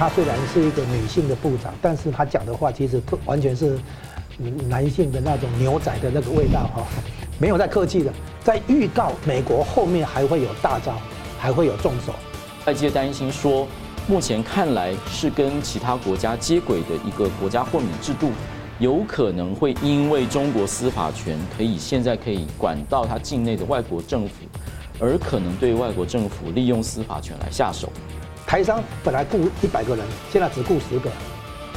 她虽然是一个女性的部长，但是她讲的话其实完全是男性的那种牛仔的那个味道哈，没有在客气的，在预告美国后面还会有大招，还会有重手。外界担心说，目前看来是跟其他国家接轨的一个国家豁免制度，有可能会因为中国司法权可以现在可以管到他境内的外国政府，而可能对外国政府利用司法权来下手。台商本来雇一百个人，现在只雇十个。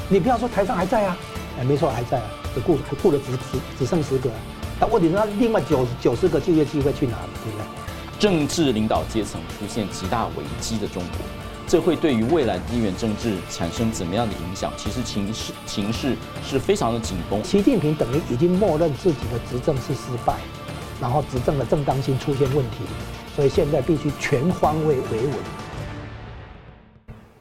你不要说台商还在啊，哎，没错还在啊，只雇雇了只只只剩十个。那问题是，那另外九九十个就业机会去哪了？政治领导阶层出现极大危机的中国，这会对于未来地缘政治产生怎么样的影响？其实情势情势是非常的紧绷。习近平等于已经默认自己的执政是失败，然后执政的正当性出现问题，所以现在必须全方位维稳。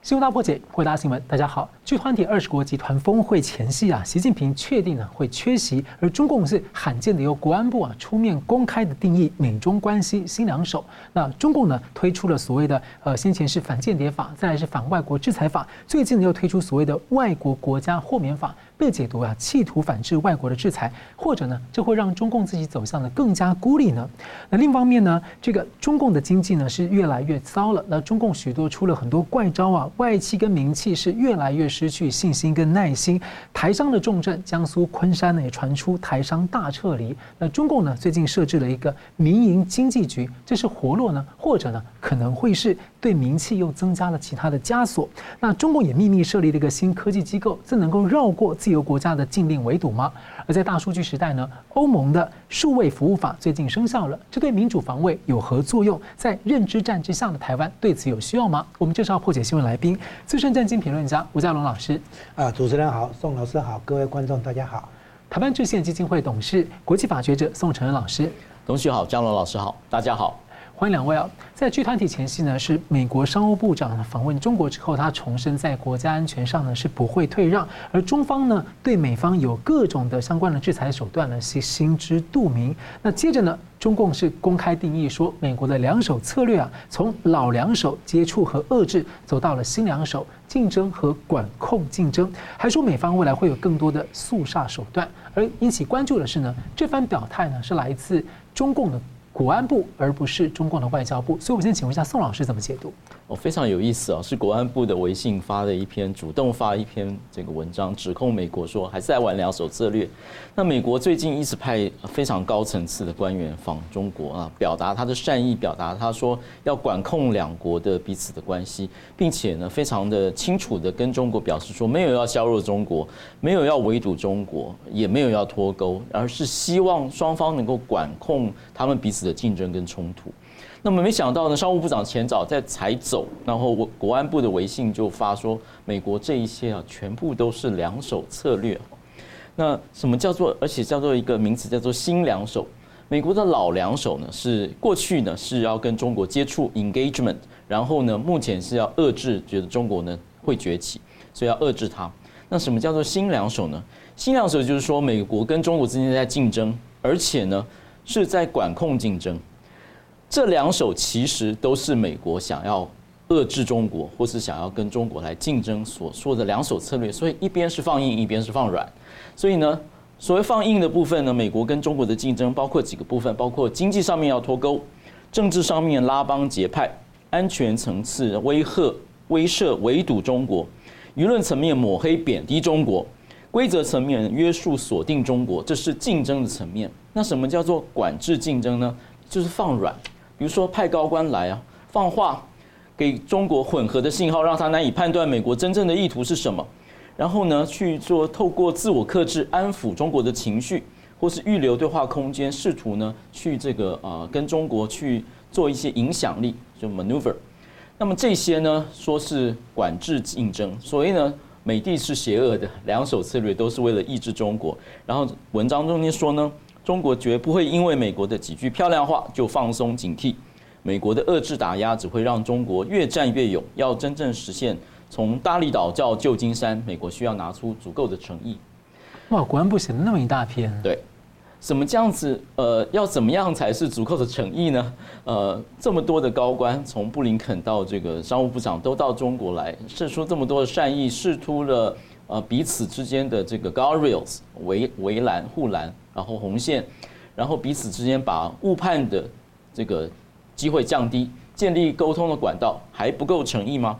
新闻大破解，回答新闻。大家好据团体二十国集团峰会前夕啊，习近平确定呢会缺席，而中共是罕见的由国安部啊出面公开的定义美中关系新两手。那中共呢推出了所谓的呃先前是反间谍法，再来是反外国制裁法，最近呢又推出所谓的外国国家豁免法。被解读啊，企图反制外国的制裁，或者呢，这会让中共自己走向的更加孤立呢？那另一方面呢，这个中共的经济呢是越来越糟了。那中共许多出了很多怪招啊，外企跟民企是越来越失去信心跟耐心。台商的重镇江苏昆山呢也传出台商大撤离。那中共呢最近设置了一个民营经济局，这是活络呢，或者呢可能会是对名气又增加了其他的枷锁。那中共也秘密设立了一个新科技机构，这能够绕过自。由国家的禁令围堵吗？而在大数据时代呢，欧盟的数位服务法最近生效了，这对民主防卫有何作用？在认知战之下的台湾对此有需要吗？我们介绍破解新闻来宾，资深政经评论家吴家龙老师。啊，主持人好，宋老师好，各位观众大家好。台湾制宪基金会董事、国际法学者宋承恩老师。同学好，江龙老师好，大家好。欢迎两位啊！在 G20 前夕呢，是美国商务部长访问中国之后，他重申在国家安全上呢是不会退让，而中方呢对美方有各种的相关的制裁手段呢是心知肚明。那接着呢，中共是公开定义说，美国的两手策略啊，从老两手接触和遏制，走到了新两手竞争和管控竞争，还说美方未来会有更多的肃杀手段。而引起关注的是呢，这番表态呢是来自中共的。国安部，而不是中共的外交部，所以我们先请问一下宋老师怎么解读？非常有意思啊，是国安部的微信发的一篇，主动发一篇这个文章，指控美国说还在玩两手策略。那美国最近一直派非常高层次的官员访中国啊，表达他的善意，表达他说要管控两国的彼此的关系，并且呢，非常的清楚的跟中国表示说，没有要削弱中国，没有要围堵中国，也没有要脱钩，而是希望双方能够管控他们彼此的竞争跟冲突。那么没想到呢，商务部长前早在才走，然后国国安部的微信就发说，美国这一些啊，全部都是两手策略。那什么叫做，而且叫做一个名词叫做新两手。美国的老两手呢，是过去呢？是要跟中国接触 engagement，然后呢？目前是要遏制，觉得中国呢？会崛起，所以要遏制它。那什么叫做新两手呢？新两手就是说，美国跟中国之间在竞争，而且呢？是在管控竞争。这两手其实都是美国想要遏制中国，或是想要跟中国来竞争所说的两手策略。所以一边是放硬，一边是放软。所以呢，所谓放硬的部分呢，美国跟中国的竞争包括几个部分，包括经济上面要脱钩，政治上面拉帮结派，安全层次威吓、威慑、围堵中国，舆论层面抹黑、贬低中国，规则层面约束、锁定中国，这是竞争的层面。那什么叫做管制竞争呢？就是放软。比如说派高官来啊，放话给中国混合的信号，让他难以判断美国真正的意图是什么。然后呢，去做透过自我克制安抚中国的情绪，或是预留对话空间，试图呢去这个呃跟中国去做一些影响力，就 maneuver。那么这些呢说是管制竞争，所以呢美帝是邪恶的，两手策略都是为了抑制中国。然后文章中间说呢。中国绝不会因为美国的几句漂亮话就放松警惕，美国的遏制打压只会让中国越战越勇。要真正实现从大利岛叫旧金山，美国需要拿出足够的诚意。哇，国安部写了那么一大篇。对，怎么这样子？呃，要怎么样才是足够的诚意呢？呃，这么多的高官，从布林肯到这个商务部长都到中国来，释出这么多的善意，释出了呃彼此之间的这个 guardrails 围围栏护栏，然后红线，然后彼此之间把误判的这个机会降低，建立沟通的管道，还不够诚意吗？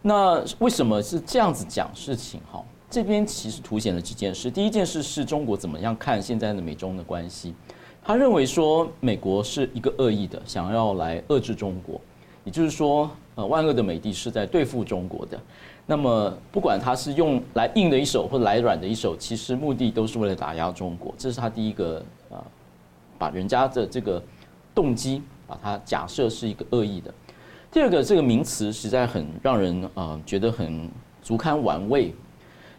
那为什么是这样子讲事情？哈？这边其实凸显了几件事。第一件事是中国怎么样看现在的美中的关系？他认为说美国是一个恶意的，想要来遏制中国，也就是说，呃，万恶的美帝是在对付中国的。那么，不管他是用来硬的一手或来软的一手，其实目的都是为了打压中国。这是他第一个啊，把人家的这个动机把它假设是一个恶意的。第二个，这个名词实在很让人啊觉得很足堪玩味。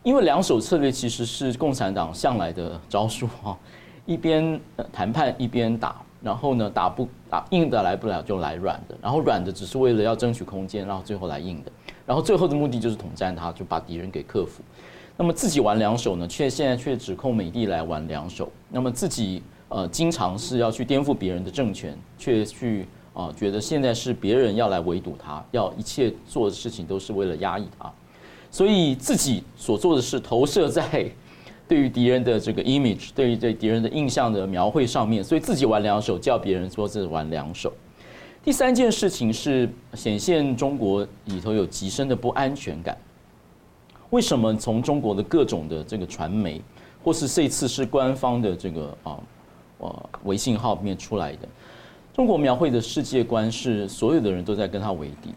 因为两手策略其实是共产党向来的招数哈，一边谈判一边打，然后呢打不打硬的来不了就来软的，然后软的只是为了要争取空间，然后最后来硬的，然后最后的目的就是统战他，就把敌人给克服。那么自己玩两手呢，却现在却指控美帝来玩两手。那么自己呃经常是要去颠覆别人的政权，却去啊觉得现在是别人要来围堵他，要一切做的事情都是为了压抑他。所以自己所做的事投射在对于敌人的这个 image，对于对敌人的印象的描绘上面，所以自己玩两手，叫别人说是玩两手。第三件事情是显现中国里头有极深的不安全感。为什么从中国的各种的这个传媒，或是这次是官方的这个啊呃微信号面出来的，中国描绘的世界观是所有的人都在跟他为敌。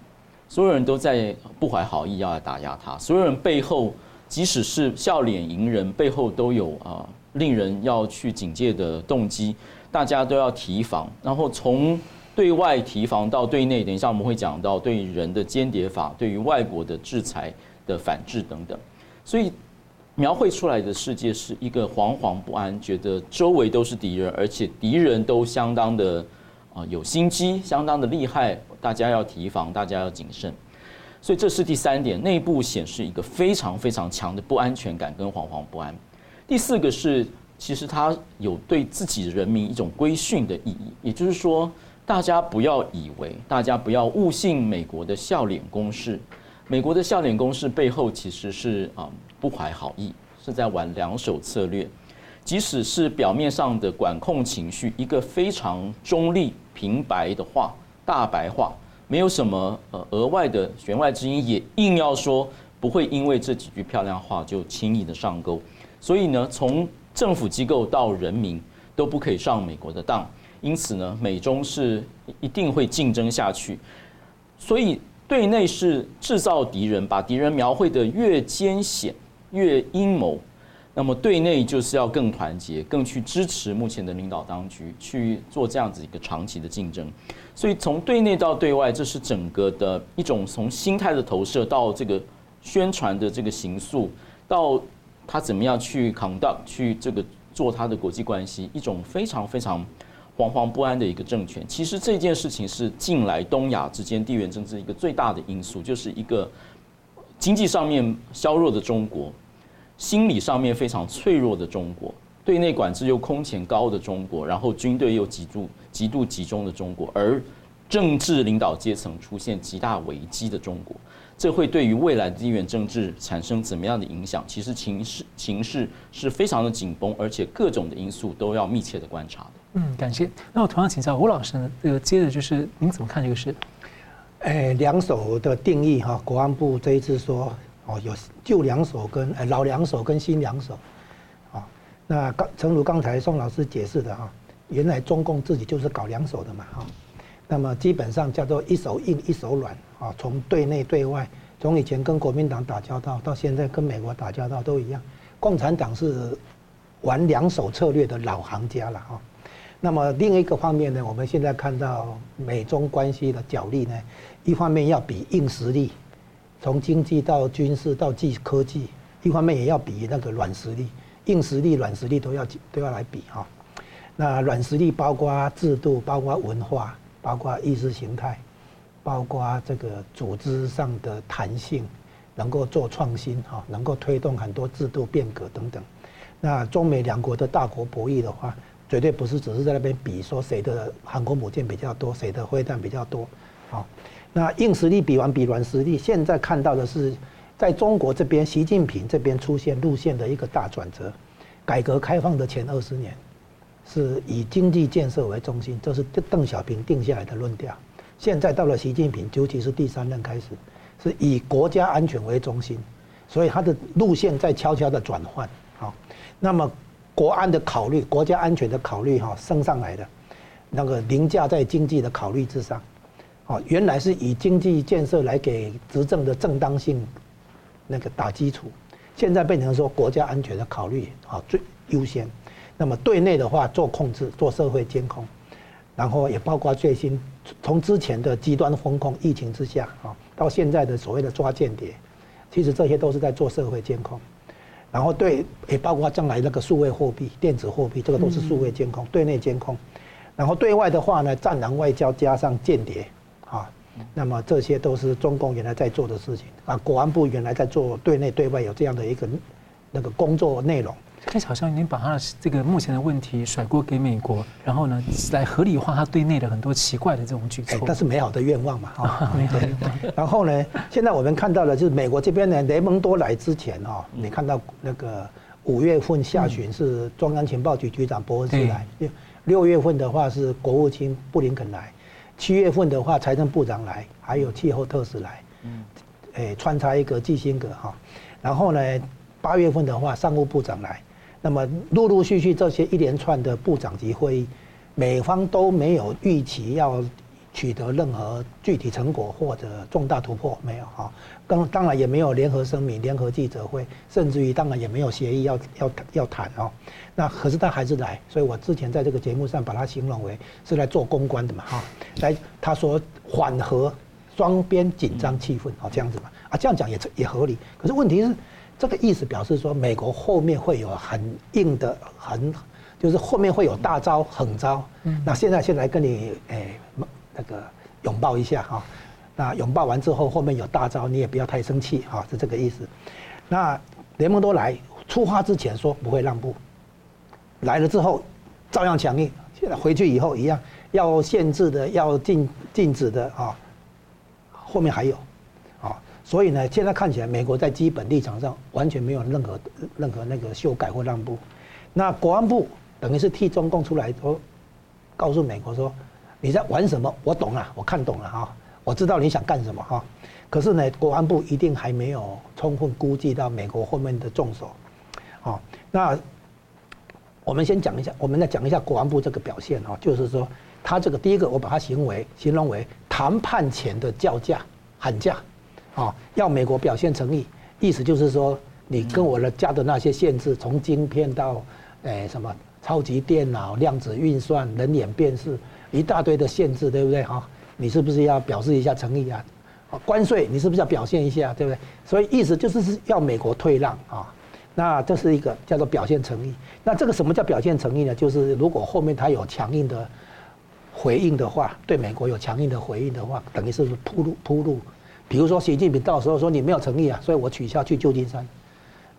所有人都在不怀好意要来打压他，所有人背后，即使是笑脸迎人，背后都有啊令人要去警戒的动机，大家都要提防。然后从对外提防到对内，等一下我们会讲到对人的间谍法，对于外国的制裁的反制等等。所以描绘出来的世界是一个惶惶不安，觉得周围都是敌人，而且敌人都相当的啊有心机，相当的厉害。大家要提防，大家要谨慎，所以这是第三点，内部显示一个非常非常强的不安全感跟惶惶不安。第四个是，其实他有对自己人民一种规训的意义，也就是说，大家不要以为，大家不要误信美国的笑脸攻势，美国的笑脸攻势背后其实是啊不怀好意，是在玩两手策略，即使是表面上的管控情绪，一个非常中立平白的话。大白话，没有什么呃额外的弦外之音，也硬要说不会因为这几句漂亮话就轻易的上钩，所以呢，从政府机构到人民都不可以上美国的当，因此呢，美中是一定会竞争下去，所以对内是制造敌人，把敌人描绘得越艰险越阴谋。那么对内就是要更团结，更去支持目前的领导当局去做这样子一个长期的竞争。所以从对内到对外，这是整个的一种从心态的投射到这个宣传的这个形塑，到他怎么样去 conduct 去这个做他的国际关系，一种非常非常惶惶不安的一个政权。其实这件事情是近来东亚之间地缘政治一个最大的因素，就是一个经济上面削弱的中国。心理上面非常脆弱的中国，对内管制又空前高的中国，然后军队又极度极度集中的中国，而政治领导阶层出现极大危机的中国，这会对于未来的地缘政治产生怎么样的影响？其实情势情势是非常的紧绷，而且各种的因素都要密切的观察。嗯，感谢。那我同样请教吴老师呢，这个接着就是您怎么看这个事？哎，两手的定义哈，国安部这一次说。哦，有旧两手跟呃老两手跟新两手，啊，那刚诚如刚才宋老师解释的哈，原来中共自己就是搞两手的嘛哈，那么基本上叫做一手硬一手软啊，从对内对外，从以前跟国民党打交道到现在跟美国打交道都一样，共产党是玩两手策略的老行家了哈。那么另一个方面呢，我们现在看到美中关系的角力呢，一方面要比硬实力。从经济到军事到技科技，一方面也要比那个软实力，硬实力、软实力都要都要来比哈。那软实力包括制度，包括文化，包括意识形态，包括这个组织上的弹性，能够做创新哈，能够推动很多制度变革等等。那中美两国的大国博弈的话，绝对不是只是在那边比说谁的航空母舰比较多，谁的飞弹比较多。好，那硬实力比完比软实力，现在看到的是，在中国这边，习近平这边出现路线的一个大转折。改革开放的前二十年，是以经济建设为中心，这是邓小平定下来的论调。现在到了习近平，尤其是第三任开始，是以国家安全为中心，所以他的路线在悄悄的转换。好，那么国安的考虑、国家安全的考虑，哈，升上来的，那个凌驾在经济的考虑之上。哦，原来是以经济建设来给执政的正当性那个打基础。现在变成说国家安全的考虑啊最优先，那么对内的话做控制、做社会监控，然后也包括最新从之前的极端风控疫情之下啊，到现在的所谓的抓间谍，其实这些都是在做社会监控，然后对也包括将来那个数位货币、电子货币，这个都是数位监控、对内监控，然后对外的话呢，战狼外交加上间谍啊。那么这些都是中共原来在做的事情啊，国安部原来在做对内对外有这样的一个那个工作内容。看起来好像已经把他的这个目前的问题甩锅给美国，然后呢来合理化他对内的很多奇怪的这种举措。但是美好的愿望嘛，啊，然后呢，现在我们看到的就是美国这边呢，雷蒙多来之前哈，你看到那个五月份下旬是中央情报局局长伯恩斯来，六六月份的话是国务卿布林肯来。七月份的话，财政部长来，还有气候特使来，嗯，诶，穿插一个基辛格哈，然后呢，八月份的话，商务部长来，那么陆陆续续这些一连串的部长级会议，美方都没有预期要。取得任何具体成果或者重大突破没有哈？当当然也没有联合声明、联合记者会，甚至于当然也没有协议要要要谈哦。那可是他还是来，所以我之前在这个节目上把它形容为是来做公关的嘛哈。来，他说缓和双边紧张气氛哦，这样子嘛啊，这样讲也也合理。可是问题是，这个意思表示说美国后面会有很硬的很，就是后面会有大招狠招。嗯，那现在先来跟你诶。那个拥抱一下哈，那拥抱完之后，后面有大招，你也不要太生气哈，是这个意思。那联盟都来出发之前说不会让步，来了之后照样强硬，现在回去以后一样要限制的，要禁禁止的啊，后面还有啊，所以呢，现在看起来美国在基本立场上完全没有任何任何那个修改或让步。那国安部等于是替中共出来说，告诉美国说。你在玩什么？我懂了，我看懂了哈，我知道你想干什么哈。可是呢，国安部一定还没有充分估计到美国后面的重手。好，那我们先讲一下，我们再讲一下国安部这个表现哈，就是说他这个第一个，我把他行为形容为谈判前的叫价喊价，啊，要美国表现诚意，意思就是说你跟我的加的那些限制，从晶片到诶什么超级电脑、量子运算、人脸辨识。一大堆的限制，对不对哈？你是不是要表示一下诚意啊？关税你是不是要表现一下，对不对？所以意思就是是要美国退让啊。那这是一个叫做表现诚意。那这个什么叫表现诚意呢？就是如果后面他有强硬的回应的话，对美国有强硬的回应的话，等于是铺路铺路。比如说习近平到时候说你没有诚意啊，所以我取消去旧金山，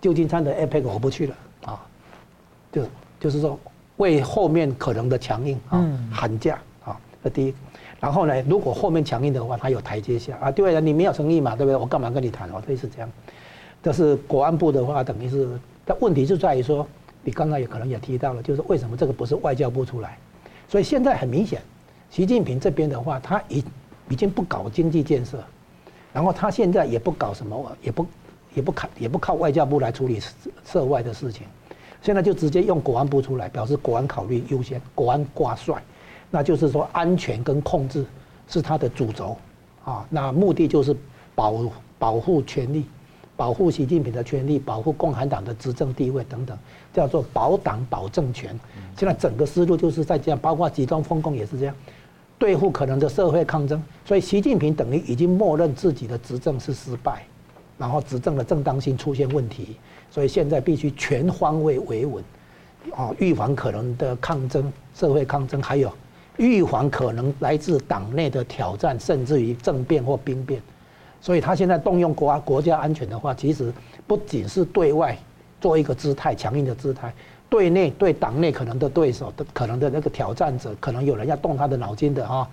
旧金山的 APEC 我不去了啊。就就是说。为后面可能的强硬啊喊价啊，这第一。然后呢，如果后面强硬的话，他有台阶下啊。对了，你没有诚意嘛，对不对？我干嘛跟你谈哦？类似这样。但是国安部的话，等于是，但问题就在于说，你刚才也可能也提到了，就是为什么这个不是外交部出来？所以现在很明显，习近平这边的话，他已已经不搞经济建设，然后他现在也不搞什么，也不也不靠也不靠外交部来处理涉外的事情。现在就直接用国安部出来，表示国安考虑优先，国安挂帅，那就是说安全跟控制是他的主轴，啊，那目的就是保保护权力，保护习近平的权力，保护共产党的执政地位等等，叫做保党保政权。现在整个思路就是在这样，包括极端风控也是这样，对付可能的社会抗争。所以习近平等于已经默认自己的执政是失败，然后执政的正当性出现问题。所以现在必须全方位维稳，啊，预防可能的抗争、社会抗争，还有预防可能来自党内的挑战，甚至于政变或兵变。所以他现在动用国国家安全的话，其实不仅是对外做一个姿态、强硬的姿态，对内对党内可能的对手的可能的那个挑战者，可能有人要动他的脑筋的哈，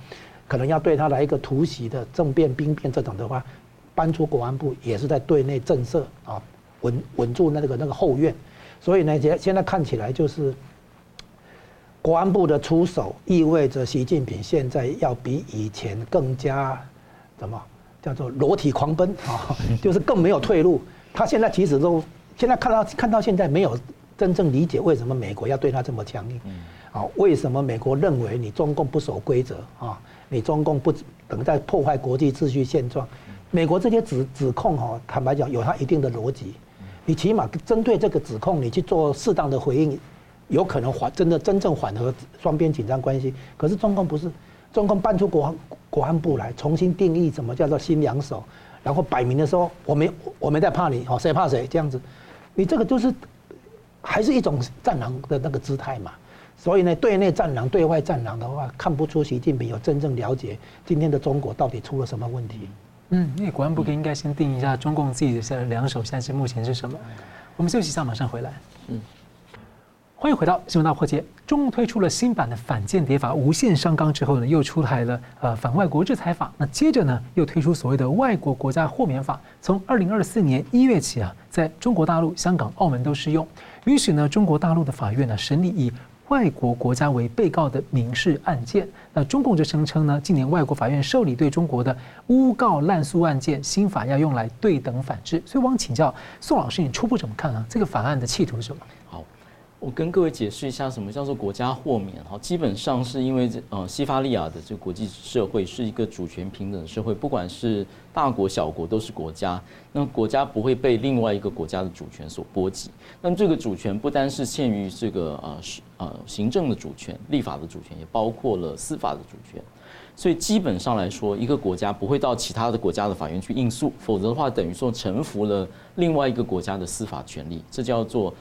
可能要对他来一个突袭的政变兵变这种的话，搬出国安部也是在对内震慑啊，稳稳住那个那个后院。所以呢，现现在看起来就是国安部的出手，意味着习近平现在要比以前更加什么叫做裸体狂奔啊，就是更没有退路。他现在其实都现在看到看到现在没有。真正理解为什么美国要对他这么强硬，啊，为什么美国认为你中共不守规则啊？你中共不等在破坏国际秩序现状？美国这些指指控哈，坦白讲有它一定的逻辑，你起码针对这个指控，你去做适当的回应，有可能缓真的真正缓和双边紧张关系。可是中共不是，中共搬出国安国安部来，重新定义什么叫做新两手，然后摆明的说我没我没在怕你，哦，谁怕谁这样子，你这个就是。还是一种战狼的那个姿态嘛，所以呢，对内战狼，对外战狼的话，看不出习近平有真正了解今天的中国到底出了什么问题。嗯，那国安部应该先定一下中共自己的两手现在目前是什么。我们休息一下，马上回来。嗯。欢迎回到新闻大破解。中共推出了新版的反间谍法无限上纲之后呢，又出台了呃反外国制裁法。那接着呢，又推出所谓的外国国家豁免法，从二零二四年一月起啊，在中国大陆、香港、澳门都适用，允许呢中国大陆的法院呢审理以外国国家为被告的民事案件。那中共就声称呢，近年外国法院受理对中国的诬告滥诉案件，新法要用来对等反制。所以我想请教宋老师，你初步怎么看啊？这个法案的企图是什么？我跟各位解释一下，什么叫做国家豁免？哈，基本上是因为这呃，西法利亚的这个国际社会是一个主权平等的社会，不管是大国小国都是国家，那国家不会被另外一个国家的主权所波及。那这个主权不单是限于这个呃是呃行政的主权、立法的主权，也包括了司法的主权。所以基本上来说，一个国家不会到其他的国家的法院去应诉，否则的话等于说臣服了另外一个国家的司法权利，这叫做。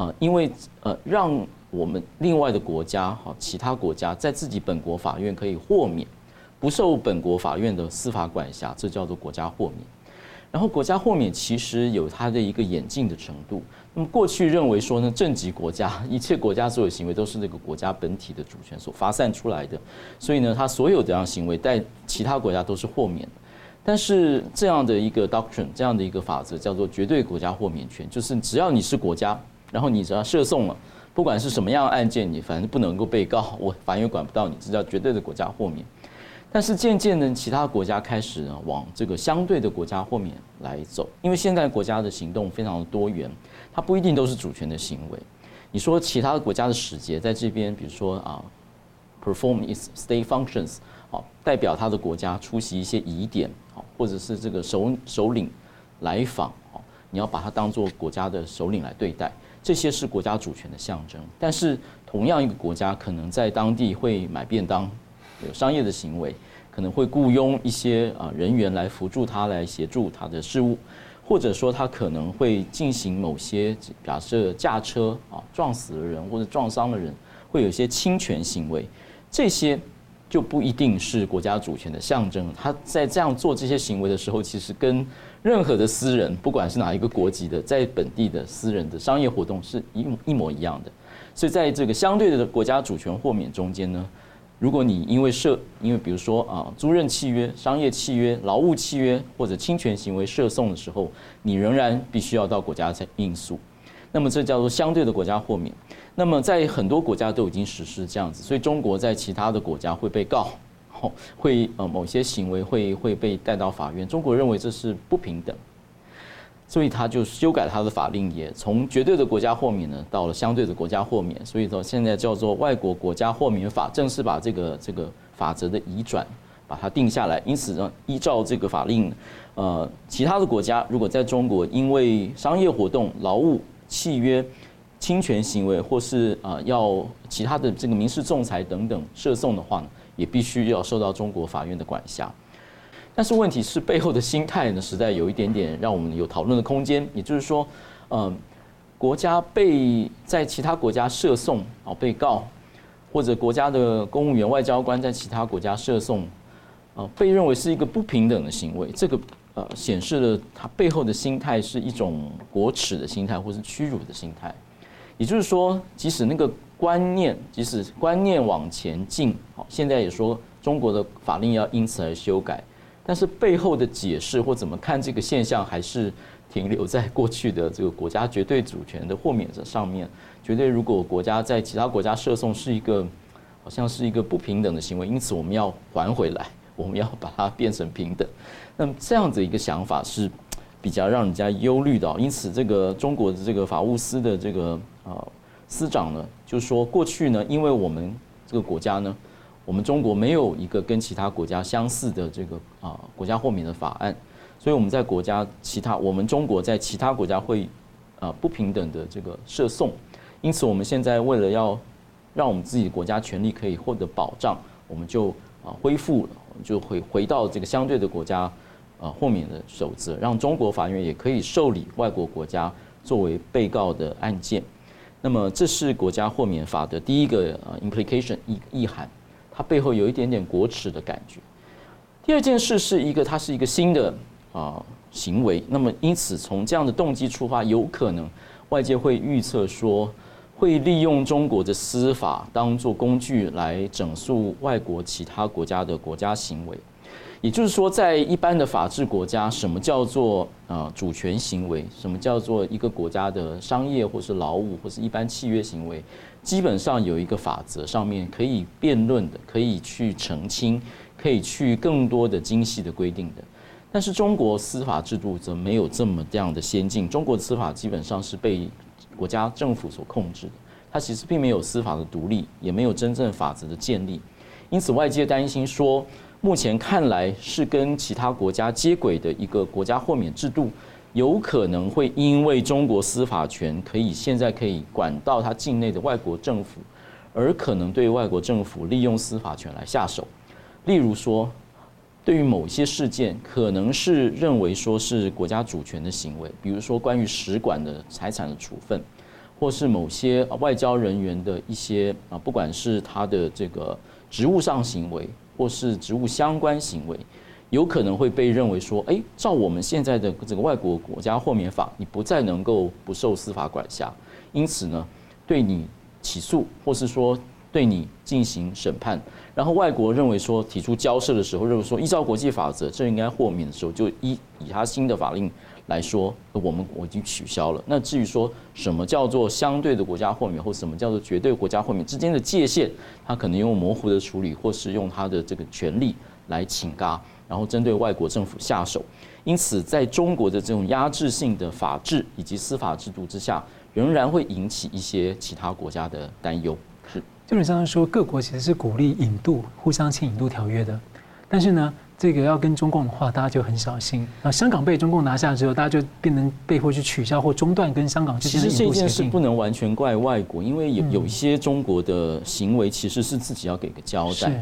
啊，因为呃，让我们另外的国家哈，其他国家在自己本国法院可以豁免，不受本国法院的司法管辖，这叫做国家豁免。然后国家豁免其实有它的一个演进的程度。那么过去认为说呢，政级国家 一切国家所有行为都是那个国家本体的主权所发散出来的，所以呢，它所有这样行为在其他国家都是豁免。但是这样的一个 doctrine，这样的一个法则叫做绝对国家豁免权，就是只要你是国家。然后你只要涉讼了，不管是什么样的案件，你反正不能够被告，我法院管不到你，这叫绝对的国家豁免。但是渐渐的，其他国家开始呢往这个相对的国家豁免来走，因为现在国家的行动非常的多元，它不一定都是主权的行为。你说其他国家的使节在这边，比如说啊，perform its state functions，好，代表他的国家出席一些仪典，啊，或者是这个首首领来访，好，你要把它当做国家的首领来对待。这些是国家主权的象征，但是同样一个国家可能在当地会买便当，有商业的行为，可能会雇佣一些啊人员来辅助他来协助他的事务，或者说他可能会进行某些假设驾车啊撞死了人或者撞伤了人，会有一些侵权行为，这些就不一定是国家主权的象征。他在这样做这些行为的时候，其实跟任何的私人，不管是哪一个国籍的，在本地的私人的商业活动是一一模一样的，所以在这个相对的国家主权豁免中间呢，如果你因为涉，因为比如说啊租赁契约、商业契约、劳务契约或者侵权行为涉讼的时候，你仍然必须要到国家才应诉，那么这叫做相对的国家豁免。那么在很多国家都已经实施这样子，所以中国在其他的国家会被告。会呃某些行为会会被带到法院，中国认为这是不平等，所以他就修改他的法令，也从绝对的国家豁免呢到了相对的国家豁免，所以说现在叫做外国国家豁免法，正式把这个这个法则的移转把它定下来。因此呢，依照这个法令，呃，其他的国家如果在中国因为商业活动、劳务契约、侵权行为，或是啊要其他的这个民事仲裁等等涉讼的话呢，也必须要受到中国法院的管辖，但是问题是背后的心态呢，实在有一点点让我们有讨论的空间。也就是说，嗯，国家被在其他国家涉讼啊被告，或者国家的公务员、外交官在其他国家涉讼，啊被认为是一个不平等的行为，这个呃显示了他背后的心态是一种国耻的心态，或是屈辱的心态。也就是说，即使那个观念，即使观念往前进，好，现在也说中国的法令要因此而修改，但是背后的解释或怎么看这个现象，还是停留在过去的这个国家绝对主权的豁免这上面。绝对，如果国家在其他国家射送是一个，好像是一个不平等的行为，因此我们要还回来，我们要把它变成平等。那么这样子一个想法是比较让人家忧虑的。因此，这个中国的这个法务司的这个啊。司长呢，就说过去呢，因为我们这个国家呢，我们中国没有一个跟其他国家相似的这个啊国家豁免的法案，所以我们在国家其他我们中国在其他国家会啊不平等的这个涉送，因此我们现在为了要让我们自己国家权利可以获得保障，我们就啊恢复了，就回回到这个相对的国家啊豁免的守则，让中国法院也可以受理外国国家作为被告的案件。那么，这是国家豁免法的第一个呃 implication 意意涵，它背后有一点点国耻的感觉。第二件事是一个，它是一个新的啊行为。那么，因此从这样的动机出发，有可能外界会预测说，会利用中国的司法当做工具来整肃外国其他国家的国家行为。也就是说，在一般的法治国家，什么叫做呃主权行为？什么叫做一个国家的商业或是劳务或是一般契约行为？基本上有一个法则，上面可以辩论的，可以去澄清，可以去更多的精细的规定的。但是中国司法制度则没有这么这样的先进。中国司法基本上是被国家政府所控制的，它其实并没有司法的独立，也没有真正法则的建立。因此，外界担心说。目前看来是跟其他国家接轨的一个国家豁免制度，有可能会因为中国司法权可以现在可以管到它境内的外国政府，而可能对外国政府利用司法权来下手。例如说，对于某些事件，可能是认为说是国家主权的行为，比如说关于使馆的财产的处分，或是某些外交人员的一些啊，不管是他的这个职务上行为。或是职务相关行为，有可能会被认为说，哎，照我们现在的这个外国国家豁免法，你不再能够不受司法管辖，因此呢，对你起诉，或是说对你进行审判，然后外国认为说提出交涉的时候，认为说依照国际法则，这应该豁免的时候，就依以他新的法令。来说，我们我已经取消了。那至于说什么叫做相对的国家豁免，或什么叫做绝对国家豁免之间的界限，他可能用模糊的处理，或是用他的这个权力来请嘎，然后针对外国政府下手。因此，在中国的这种压制性的法治以及司法制度之下，仍然会引起一些其他国家的担忧。是，就是刚刚说各国其实是鼓励引渡、互相签引渡条约的，但是呢？这个要跟中共的话，大家就很小心。那香港被中共拿下之后，大家就变成被迫去取消或中断跟香港之间的。其实这件事不能完全怪外国，因为有有一些中国的行为其实是自己要给个交代。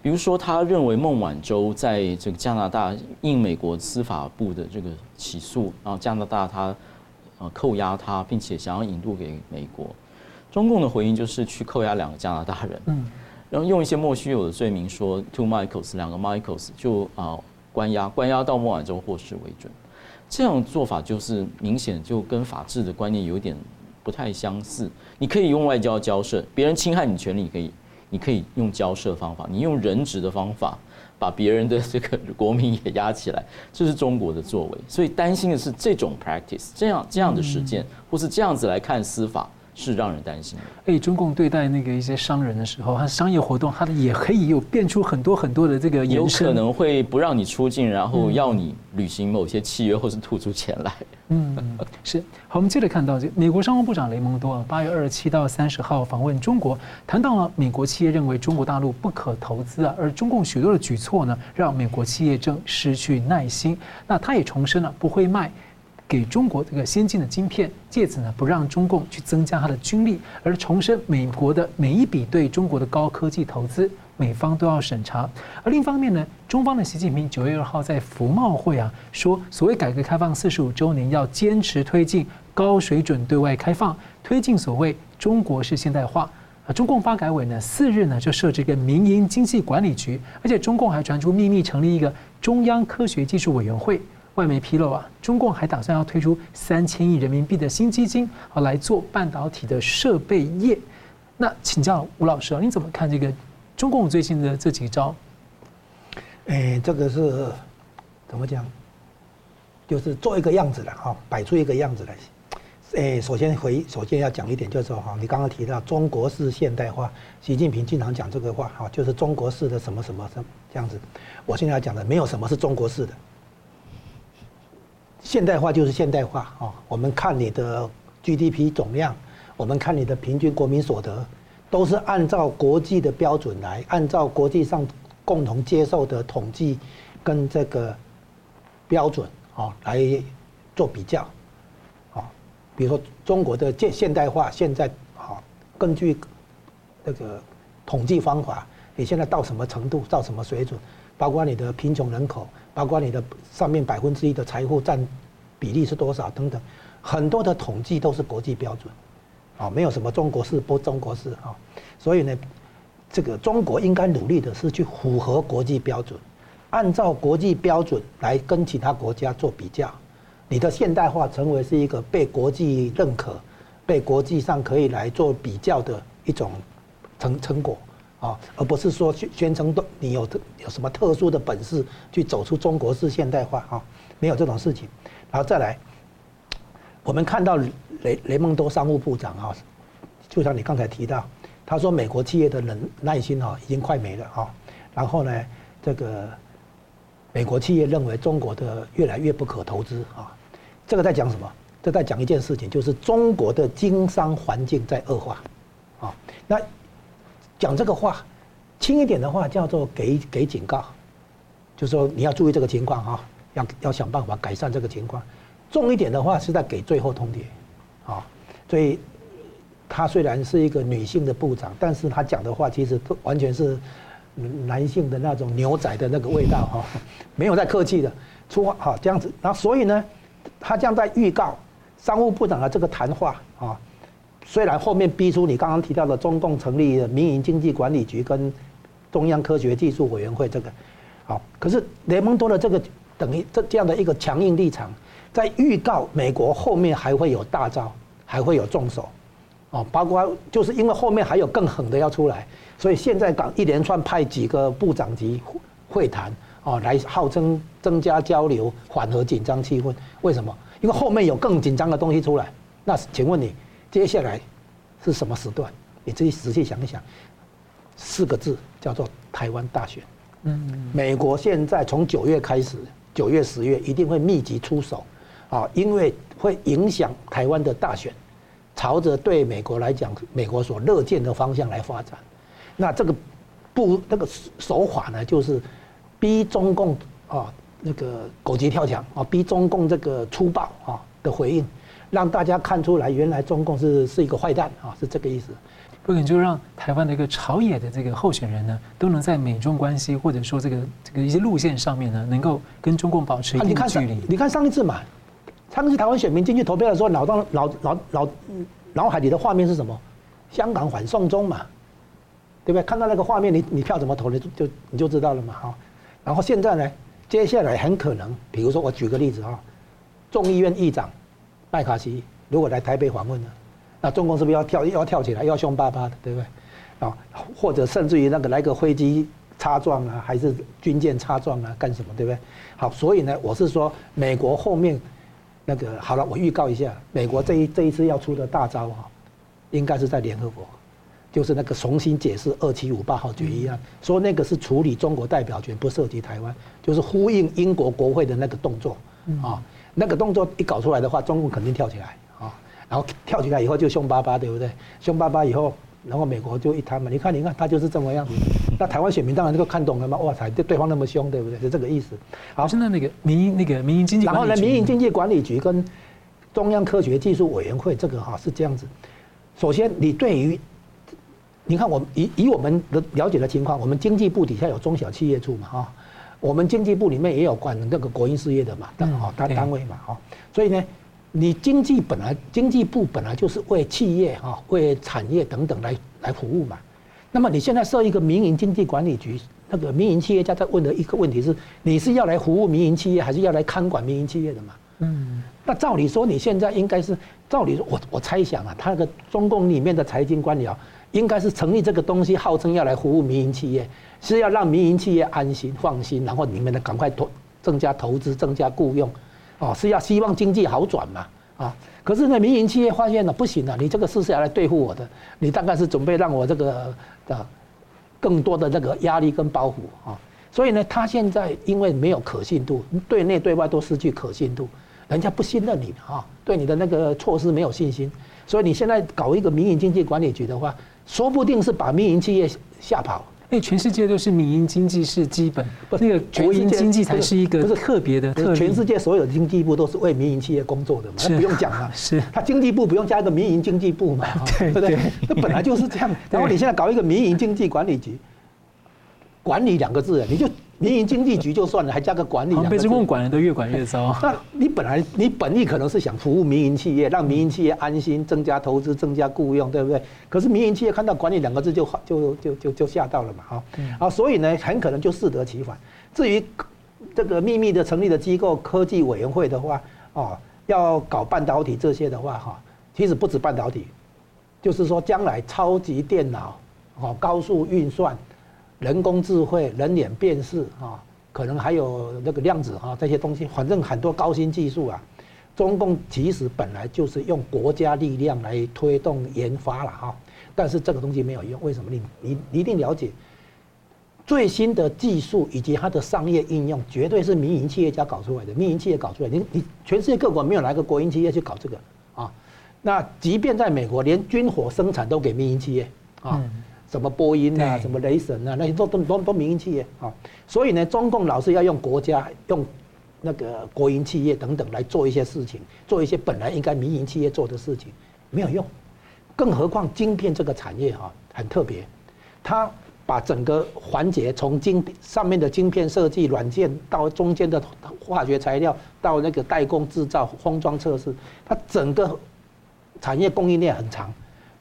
比如说，他认为孟晚舟在这个加拿大应美国司法部的这个起诉，然后加拿大他呃扣押他，并且想要引渡给美国。中共的回应就是去扣押两个加拿大人。嗯。然后用一些莫须有的罪名说 two Michaels 两个 Michaels 就啊关押关押到孟晚舟获释为准，这样做法就是明显就跟法治的观念有点不太相似。你可以用外交交涉，别人侵害你权利，你可以你可以用交涉方法，你用人质的方法把别人的这个国民也压起来，这是中国的作为。所以担心的是这种 practice 这样这样的实践，或是这样子来看司法。是让人担心的。哎，中共对待那个一些商人的时候，他商业活动，他的也可以有变出很多很多的这个，有可能会不让你出境，然后要你履行某些契约，或是吐出钱来。嗯，是。好，我们接着看到这美国商务部长雷蒙多啊，八月二十七到三十号访问中国，谈到了美国企业认为中国大陆不可投资啊，而中共许多的举措呢，让美国企业正失去耐心。那他也重申了不会卖。给中国这个先进的晶片，借此呢不让中共去增加它的军力，而重申美国的每一笔对中国的高科技投资，美方都要审查。而另一方面呢，中方的习近平九月二号在服贸会啊说，所谓改革开放四十五周年要坚持推进高水准对外开放，推进所谓中国式现代化。啊，中共发改委呢四日呢就设置一个民营经济管理局，而且中共还传出秘密成立一个中央科学技术委员会。外媒披露啊，中共还打算要推出三千亿人民币的新基金，好来做半导体的设备业。那请教吴老师啊，你怎么看这个中共最新的这几招？哎，这个是怎么讲？就是做一个样子的哈，摆出一个样子来。哎，首先回，首先要讲一点，就是说哈，你刚刚提到中国式现代化，习近平经常讲这个话哈，就是中国式的什么什么什么这样子。我现在要讲的，没有什么是中国式的。现代化就是现代化啊！我们看你的 GDP 总量，我们看你的平均国民所得，都是按照国际的标准来，按照国际上共同接受的统计跟这个标准啊来做比较啊。比如说中国的现现代化现在啊，根据那个统计方法，你现在到什么程度，到什么水准，包括你的贫穷人口。包括你的上面百分之一的财富占比例是多少等等，很多的统计都是国际标准，啊，没有什么中国式不中国式啊，所以呢，这个中国应该努力的是去符合国际标准，按照国际标准来跟其他国家做比较，你的现代化成为是一个被国际认可、被国际上可以来做比较的一种成成果。啊，而不是说宣宣称都你有特有什么特殊的本事去走出中国式现代化啊，没有这种事情。然后再来，我们看到雷雷蒙多商务部长啊，就像你刚才提到，他说美国企业的忍耐心啊已经快没了啊。然后呢，这个美国企业认为中国的越来越不可投资啊。这个在讲什么？这在讲一件事情，就是中国的经商环境在恶化啊。那讲这个话，轻一点的话叫做给给警告，就说你要注意这个情况哈，要要想办法改善这个情况。重一点的话是在给最后通牒，啊，所以她虽然是一个女性的部长，但是她讲的话其实完全是男性的那种牛仔的那个味道哈，没有在客气的，出话好这样子。那所以呢，她这样在预告商务部长的这个谈话啊。虽然后面逼出你刚刚提到的中共成立的民营经济管理局跟中央科学技术委员会这个，好，可是雷蒙多的这个等于这这样的一个强硬立场，在预告美国后面还会有大招，还会有重手，哦，包括就是因为后面还有更狠的要出来，所以现在港一连串派几个部长级会谈，哦，来号称增加交流，缓和紧张气氛。为什么？因为后面有更紧张的东西出来。那请问你？接下来是什么时段？你自己仔细想一想，四个字叫做台湾大选。嗯，美国现在从九月开始，九月、十月一定会密集出手，啊，因为会影响台湾的大选，朝着对美国来讲，美国所乐见的方向来发展。那这个不那个手法呢，就是逼中共啊那个狗急跳墙啊，逼中共这个粗暴啊的回应。让大家看出来，原来中共是是一个坏蛋啊，是这个意思。不可能就让台湾的一个朝野的这个候选人呢，都能在美中关系或者说这个这个一些路线上面呢，能够跟中共保持一定距离。啊、你看，你看上一次嘛，上一次台湾选民进去投票的时候，脑当脑脑脑脑海里的画面是什么？香港反送中嘛，对不对？看到那个画面，你你票怎么投，你就就你就知道了嘛，哈。然后现在呢，接下来很可能，比如说我举个例子啊，众议院议长。麦卡锡如果来台北访问呢，那中共是不是要跳要跳起来，要凶巴巴的，对不对？啊，或者甚至于那个来个飞机擦撞啊，还是军舰擦撞啊，干什么，对不对？好，所以呢，我是说，美国后面那个好了，我预告一下，美国这一这一次要出的大招哈，应该是在联合国，就是那个重新解释二七五八号决议案，说那个是处理中国代表权，不涉及台湾，就是呼应英国国会的那个动作啊。那个动作一搞出来的话，中共肯定跳起来啊，然后跳起来以后就凶巴巴，对不对？凶巴巴以后，然后美国就一摊嘛，你看，你看，他就是这么样子。那台湾选民当然就看懂了嘛，哇塞，对对方那么凶，对不对？是这个意思。好，现在那个民营那个民营经济，然后呢，民营经济管理局跟中央科学技术委员会这个哈是这样子。首先，你对于，你看我们以以我们的了解的情况，我们经济部底下有中小企业处嘛，哈。我们经济部里面也有管那个国营事业的嘛，单哦单单位嘛哈，所以呢，你经济本来经济部本来就是为企业哈、为产业等等来来服务嘛，那么你现在设一个民营经济管理局，那个民营企业家在问的一个问题是：你是要来服务民营企业，还是要来看管民营企业的嘛？嗯，那照理说，你现在应该是照理说，我我猜想啊，他那个中共里面的财经官僚应该是成立这个东西，号称要来服务民营企业，是要让民营企业安心放心，然后你们呢赶快投增加投资，增加雇佣，哦，是要希望经济好转嘛？啊，可是呢，民营企业发现了不行了，你这个事是要来对付我的，你大概是准备让我这个的更多的那个压力跟包袱啊，所以呢，他现在因为没有可信度，对内对外都失去可信度。人家不信任你啊，对你的那个措施没有信心，所以你现在搞一个民营经济管理局的话，说不定是把民营企业吓跑。因为全世界都是民营经济是基本，那个国营经济才是一个不是特别的特。全世界所有的经济部都是为民营企业工作的嘛，那不用讲了。是，他经济部不用加一个民营经济部嘛，对不对？那本来就是这样。然后你现在搞一个民营经济管理局，管理两个字，你就。民营经济局就算了，还加个管理，被中共管的都越管越糟。那你本来你本意可能是想服务民营企业，让民营企业安心，增加投资，增加雇佣，对不对？可是民营企业看到管理两个字就就就就就吓到了嘛，哈，啊，所以呢，很可能就适得其反。至于这个秘密的成立的机构科技委员会的话，哦，要搞半导体这些的话，哈，其实不止半导体，就是说将来超级电脑，哦，高速运算。人工智慧、人脸辨识啊，可能还有那个量子啊这些东西，反正很多高新技术啊。中共其实本来就是用国家力量来推动研发了哈，但是这个东西没有用，为什么？你你你一定了解，最新的技术以及它的商业应用，绝对是民营企业家搞出来的。民营企业搞出来，你你全世界各国没有哪个国营企业去搞这个啊？那即便在美国，连军火生产都给民营企业啊。什么波音啊，什么雷神啊，那些都都都都民营企业啊，所以呢，中共老是要用国家、用那个国营企业等等来做一些事情，做一些本来应该民营企业做的事情，没有用。更何况晶片这个产业哈很特别，它把整个环节从晶上面的晶片设计、软件到中间的化学材料，到那个代工制造、封装测试，它整个产业供应链很长。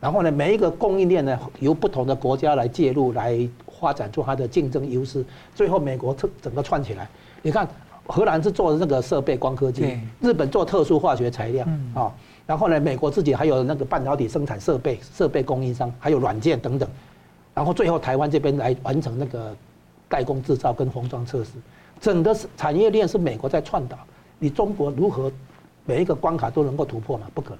然后呢，每一个供应链呢，由不同的国家来介入，来发展出它的竞争优势。最后，美国整整个串起来。你看，荷兰是做的那个设备光科技，日本做特殊化学材料啊。然后呢，美国自己还有那个半导体生产设备、设备供应商，还有软件等等。然后最后，台湾这边来完成那个代工制造跟封装测试。整个产业链是美国在串导，你中国如何每一个关卡都能够突破吗？不可能。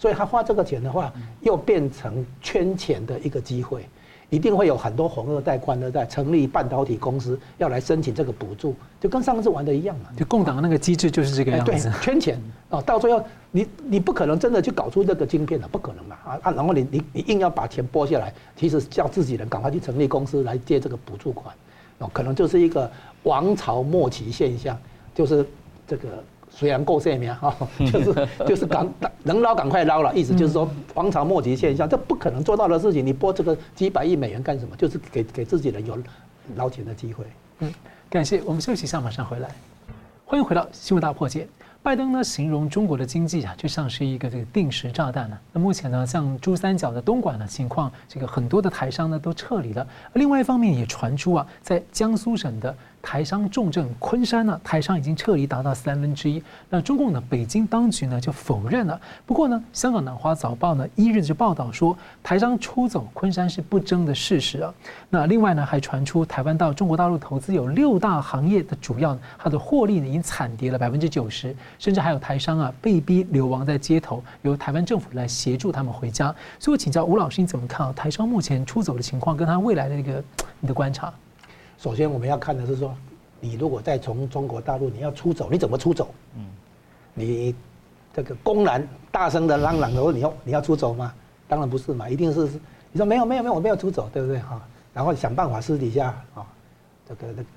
所以他花这个钱的话，又变成圈钱的一个机会，一定会有很多红二代、官二代成立半导体公司，要来申请这个补助，就跟上次玩的一样嘛。就共党的那个机制就是这个样子。对，圈钱哦，到最后你你不可能真的去搞出这个晶片的，不可能嘛啊啊！然后你你你硬要把钱拨下来，其实叫自己人赶快去成立公司来借这个补助款，哦，可能就是一个王朝末期现象，就是这个。虽然够鲜明 哈，就是 就是赶能捞赶快捞了，意思就是说王朝末期现象，这不可能做到的事情，你拨这个几百亿美元干什么？就是给给自己人有捞钱的机会。嗯，感谢，我们休息一下，马上回来。欢迎回到新闻大破解。拜登呢形容中国的经济啊，就像是一个这个定时炸弹呢。那目前呢，像珠三角的东莞的情况，这个很多的台商呢都撤离了。另外一方面也传出啊，在江苏省的。台商重镇昆山呢，台商已经撤离达到三分之一。那中共呢，北京当局呢就否认了。不过呢，香港南华早报呢一日就报道说，台商出走昆山是不争的事实啊。那另外呢，还传出台湾到中国大陆投资有六大行业的主要它的获利呢已经惨跌了百分之九十，甚至还有台商啊被逼流亡在街头，由台湾政府来协助他们回家。所以我请教吴老师，你怎么看啊？台商目前出走的情况，跟他未来的一个你的观察？首先，我们要看的是说，你如果再从中国大陆你要出走，你怎么出走？嗯，你这个公然大声的嚷嚷的说你要你要出走吗？当然不是嘛，一定是你说没有没有没有我没有出走，对不对哈？然后想办法私底下啊，这个这个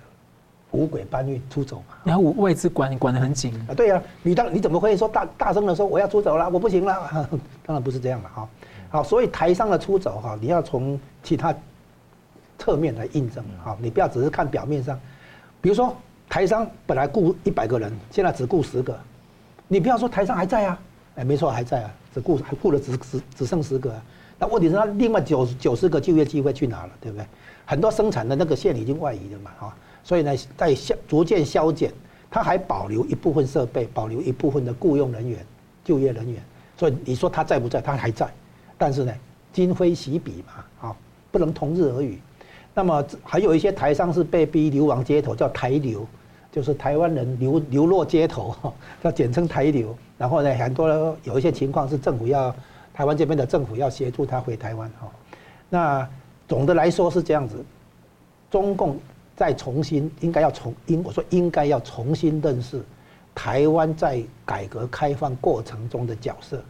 五鬼搬运出走嘛。然后外资管管得很紧啊，对呀，你当你怎么会说大大声的说我要出走了，我不行了？当然不是这样了哈。好，所以台商的出走哈，你要从其他。侧面来印证啊，你不要只是看表面上，比如说台商本来雇一百个人，现在只雇十个，你不要说台商还在啊，哎，没错还在啊，只雇还雇了只只只剩十个，那问题是他另外九九十个就业机会去哪了，对不对？很多生产的那个线已经外移了嘛，哈，所以呢，在消逐渐消减，它还保留一部分设备，保留一部分的雇佣人员、就业人员，所以你说它在不在？它还在，但是呢，今非昔比嘛，啊，不能同日而语。那么还有一些台商是被逼流亡街头，叫台流，就是台湾人流流落街头，叫简称台流。然后呢，很多有一些情况是政府要台湾这边的政府要协助他回台湾，哈，那。总的来说是这样子，中共再重新应该要重应我说应该要重新认识台湾在改革开放过程中的角色。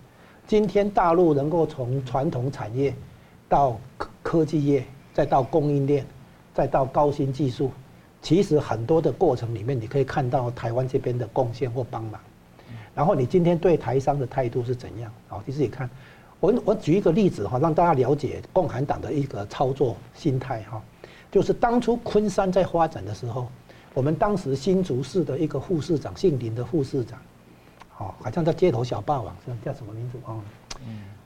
今天大陆能够从传统产业到科科技业，再到供应链，再到高新技术，其实很多的过程里面，你可以看到台湾这边的贡献或帮忙。然后你今天对台商的态度是怎样？好，你自己看。我我举一个例子哈，让大家了解共产党的一个操作心态哈，就是当初昆山在发展的时候，我们当时新竹市的一个副市长，姓林的副市长，好，好像叫街头小霸王，叫什么名字啊？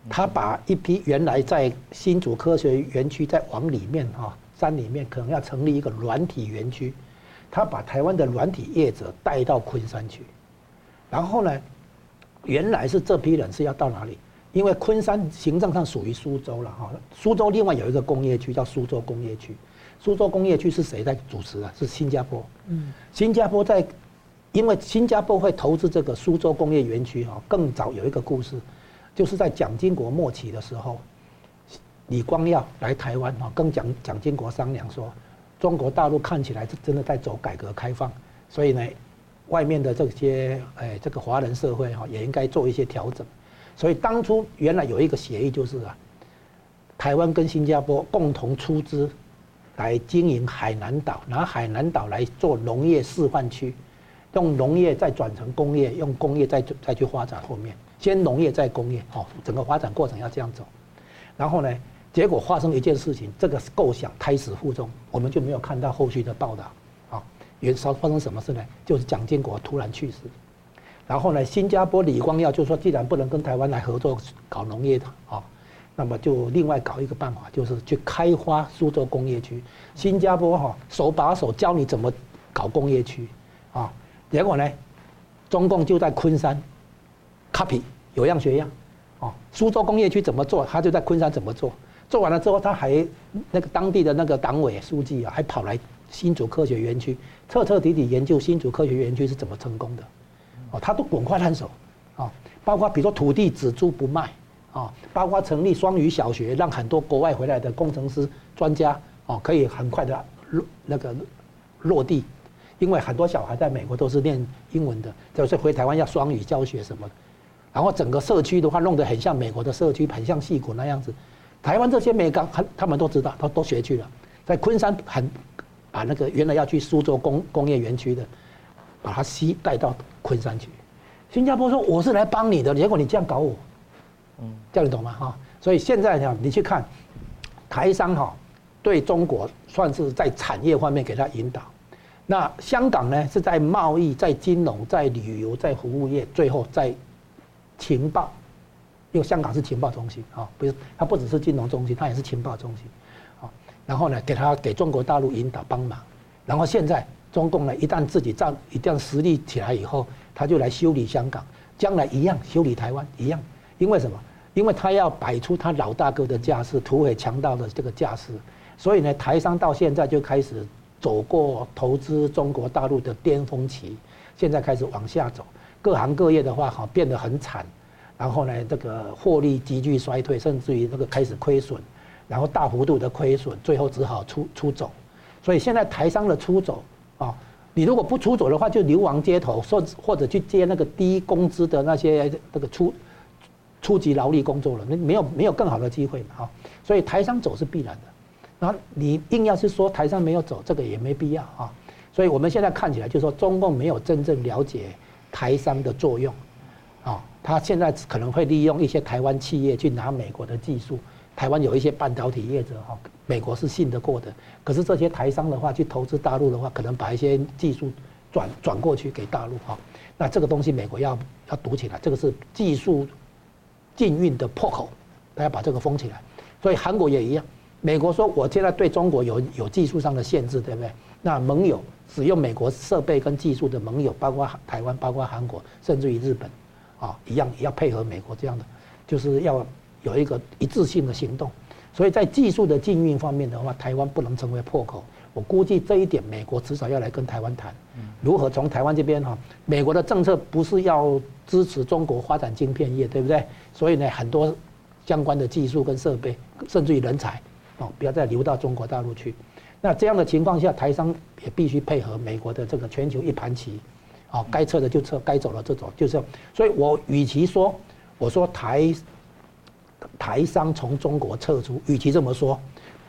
他把一批原来在新竹科学园区在往里面哈山里面可能要成立一个软体园区，他把台湾的软体业者带到昆山去，然后呢，原来是这批人是要到哪里？因为昆山行政上属于苏州了哈，苏州另外有一个工业区叫苏州工业区，苏州工业区是谁在主持啊？是新加坡。嗯，新加坡在，因为新加坡会投资这个苏州工业园区哈，更早有一个故事，就是在蒋经国末期的时候，李光耀来台湾哈，跟蒋蒋经国商量说，中国大陆看起来是真的在走改革开放，所以呢，外面的这些哎这个华人社会哈也应该做一些调整。所以当初原来有一个协议，就是啊，台湾跟新加坡共同出资来经营海南岛，拿海南岛来做农业示范区，用农业再转成工业，用工业再再去发展后面，先农业再工业，好，整个发展过程要这样走。然后呢，结果发生一件事情，这个构想胎死腹中，我们就没有看到后续的报道。啊，元宵发生什么事呢？就是蒋经国突然去世。然后呢，新加坡李光耀就说，既然不能跟台湾来合作搞农业的啊，那么就另外搞一个办法，就是去开发苏州工业区。新加坡哈手把手教你怎么搞工业区啊，结果呢，中共就在昆山 copy 有样学样。哦，苏州工业区怎么做，他就在昆山怎么做。做完了之后，他还那个当地的那个党委书记啊，还跑来新竹科学园区，彻彻底底研究新竹科学园区是怎么成功的。哦，他都滚快烂手，啊，包括比如说土地只租不卖，啊，包括成立双语小学，让很多国外回来的工程师、专家，哦，可以很快的落那个落地，因为很多小孩在美国都是念英文的，就是回台湾要双语教学什么的，然后整个社区的话弄得很像美国的社区，很像戏谷那样子，台湾这些美港，他他们都知道，他都学去了，在昆山很把那个原来要去苏州工工业园区的。把他吸带到昆山去，新加坡说我是来帮你的，结果你这样搞我，嗯，这样你懂吗？哈，所以现在呢，你去看台商哈，对中国算是在产业方面给他引导，那香港呢是在贸易、在金融、在旅游、在服务业，最后在情报，因为香港是情报中心啊，不是它不只是金融中心，它也是情报中心，啊，然后呢给他给中国大陆引导帮忙，然后现在。中共呢，一旦自己站一旦实力起来以后，他就来修理香港，将来一样修理台湾一样。因为什么？因为他要摆出他老大哥的架势，土匪强盗的这个架势。所以呢，台商到现在就开始走过投资中国大陆的巅峰期，现在开始往下走，各行各业的话哈变得很惨，然后呢，这个获利急剧衰退，甚至于这个开始亏损，然后大幅度的亏损，最后只好出出走。所以现在台商的出走。啊，你如果不出走的话，就流亡街头，或或者去接那个低工资的那些这个初初级劳力工作了，那没有没有更好的机会嘛？哈，所以台商走是必然的。然后你硬要是说台商没有走，这个也没必要啊。所以我们现在看起来就是说，中共没有真正了解台商的作用，啊，他现在可能会利用一些台湾企业去拿美国的技术。台湾有一些半导体业者哈，美国是信得过的。可是这些台商的话去投资大陆的话，可能把一些技术转转过去给大陆哈。那这个东西美国要要堵起来，这个是技术禁运的破口，大家把这个封起来。所以韩国也一样，美国说我现在对中国有有技术上的限制，对不对？那盟友使用美国设备跟技术的盟友，包括台湾、包括韩国，甚至于日本，啊，一样也要配合美国这样的，就是要有一个一致性的行动。所以在技术的禁运方面的话，台湾不能成为破口。我估计这一点，美国迟早要来跟台湾谈，如何从台湾这边哈，美国的政策不是要支持中国发展晶片业，对不对？所以呢，很多相关的技术跟设备，甚至于人才，哦，不要再流到中国大陆去。那这样的情况下，台商也必须配合美国的这个全球一盘棋，哦，该撤的就撤，该走的就走，就这样。所以我与其说我说台台商从中国撤出，与其这么说，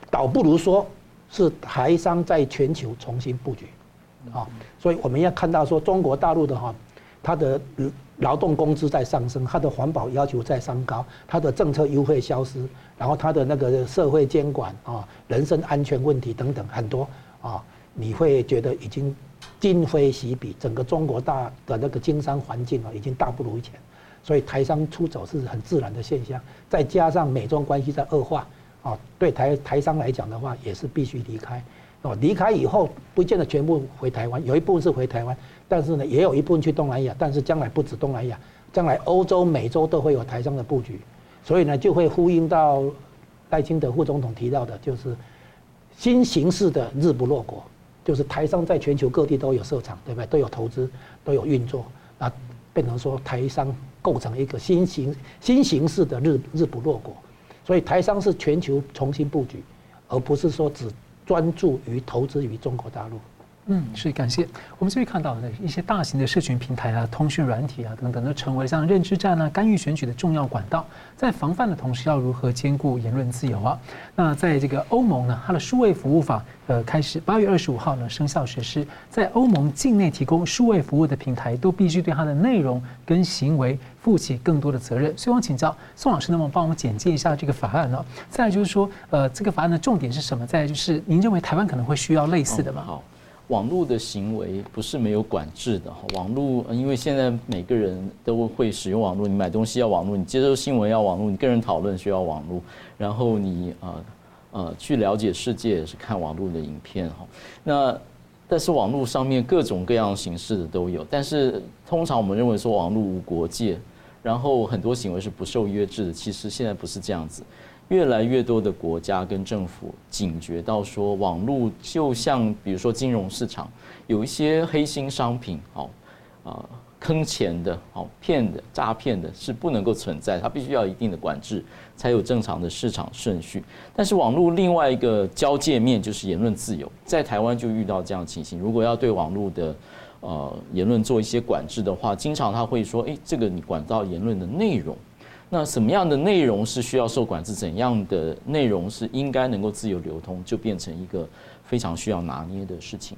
倒不如说。是台商在全球重新布局，啊，所以我们要看到说中国大陆的哈，它的劳动工资在上升，它的环保要求在升高，它的政策优惠消失，然后它的那个社会监管啊、人身安全问题等等很多啊，你会觉得已经今非昔比，整个中国大的那个经商环境啊，已经大不如以前，所以台商出走是很自然的现象，再加上美中关系在恶化。啊，对台台商来讲的话，也是必须离开。哦，离开以后不见得全部回台湾，有一部分是回台湾，但是呢，也有一部分去东南亚。但是将来不止东南亚，将来欧洲、美洲都会有台商的布局。所以呢，就会呼应到赖清德副总统提到的，就是新形式的日不落国，就是台商在全球各地都有设厂，对不对？都有投资，都有运作，啊变成说台商构成一个新形新形式的日日不落国。所以台商是全球重新布局，而不是说只专注于投资于中国大陆。嗯，是感谢。我们这边看到的一些大型的社群平台啊、通讯软体啊等等，都成为像认知战啊、干预选举的重要管道。在防范的同时，要如何兼顾言论自由啊？那在这个欧盟呢，它的数位服务法呃开始八月二十五号呢生效实施，在欧盟境内提供数位服务的平台都必须对它的内容跟行为负起更多的责任。所以我请教宋老师，能不能帮我们简介一下这个法案呢？再来就是说，呃，这个法案的重点是什么？再来就是您认为台湾可能会需要类似的吗？好。网络的行为不是没有管制的。网络，因为现在每个人都会使用网络，你买东西要网络，你接收新闻要网络，你跟人讨论需要网络，然后你呃呃去了解世界也是看网络的影片哈。那但是网络上面各种各样形式的都有，但是通常我们认为说网络无国界，然后很多行为是不受约制的，其实现在不是这样子。越来越多的国家跟政府警觉到说，网络就像比如说金融市场，有一些黑心商品，好，啊，坑钱的，好，骗的，诈骗的，是不能够存在，它必须要一定的管制，才有正常的市场顺序。但是网络另外一个交界面就是言论自由，在台湾就遇到这样的情形，如果要对网络的呃言论做一些管制的话，经常他会说，诶，这个你管到言论的内容。那什么样的内容是需要受管制？怎样的内容是应该能够自由流通？就变成一个非常需要拿捏的事情。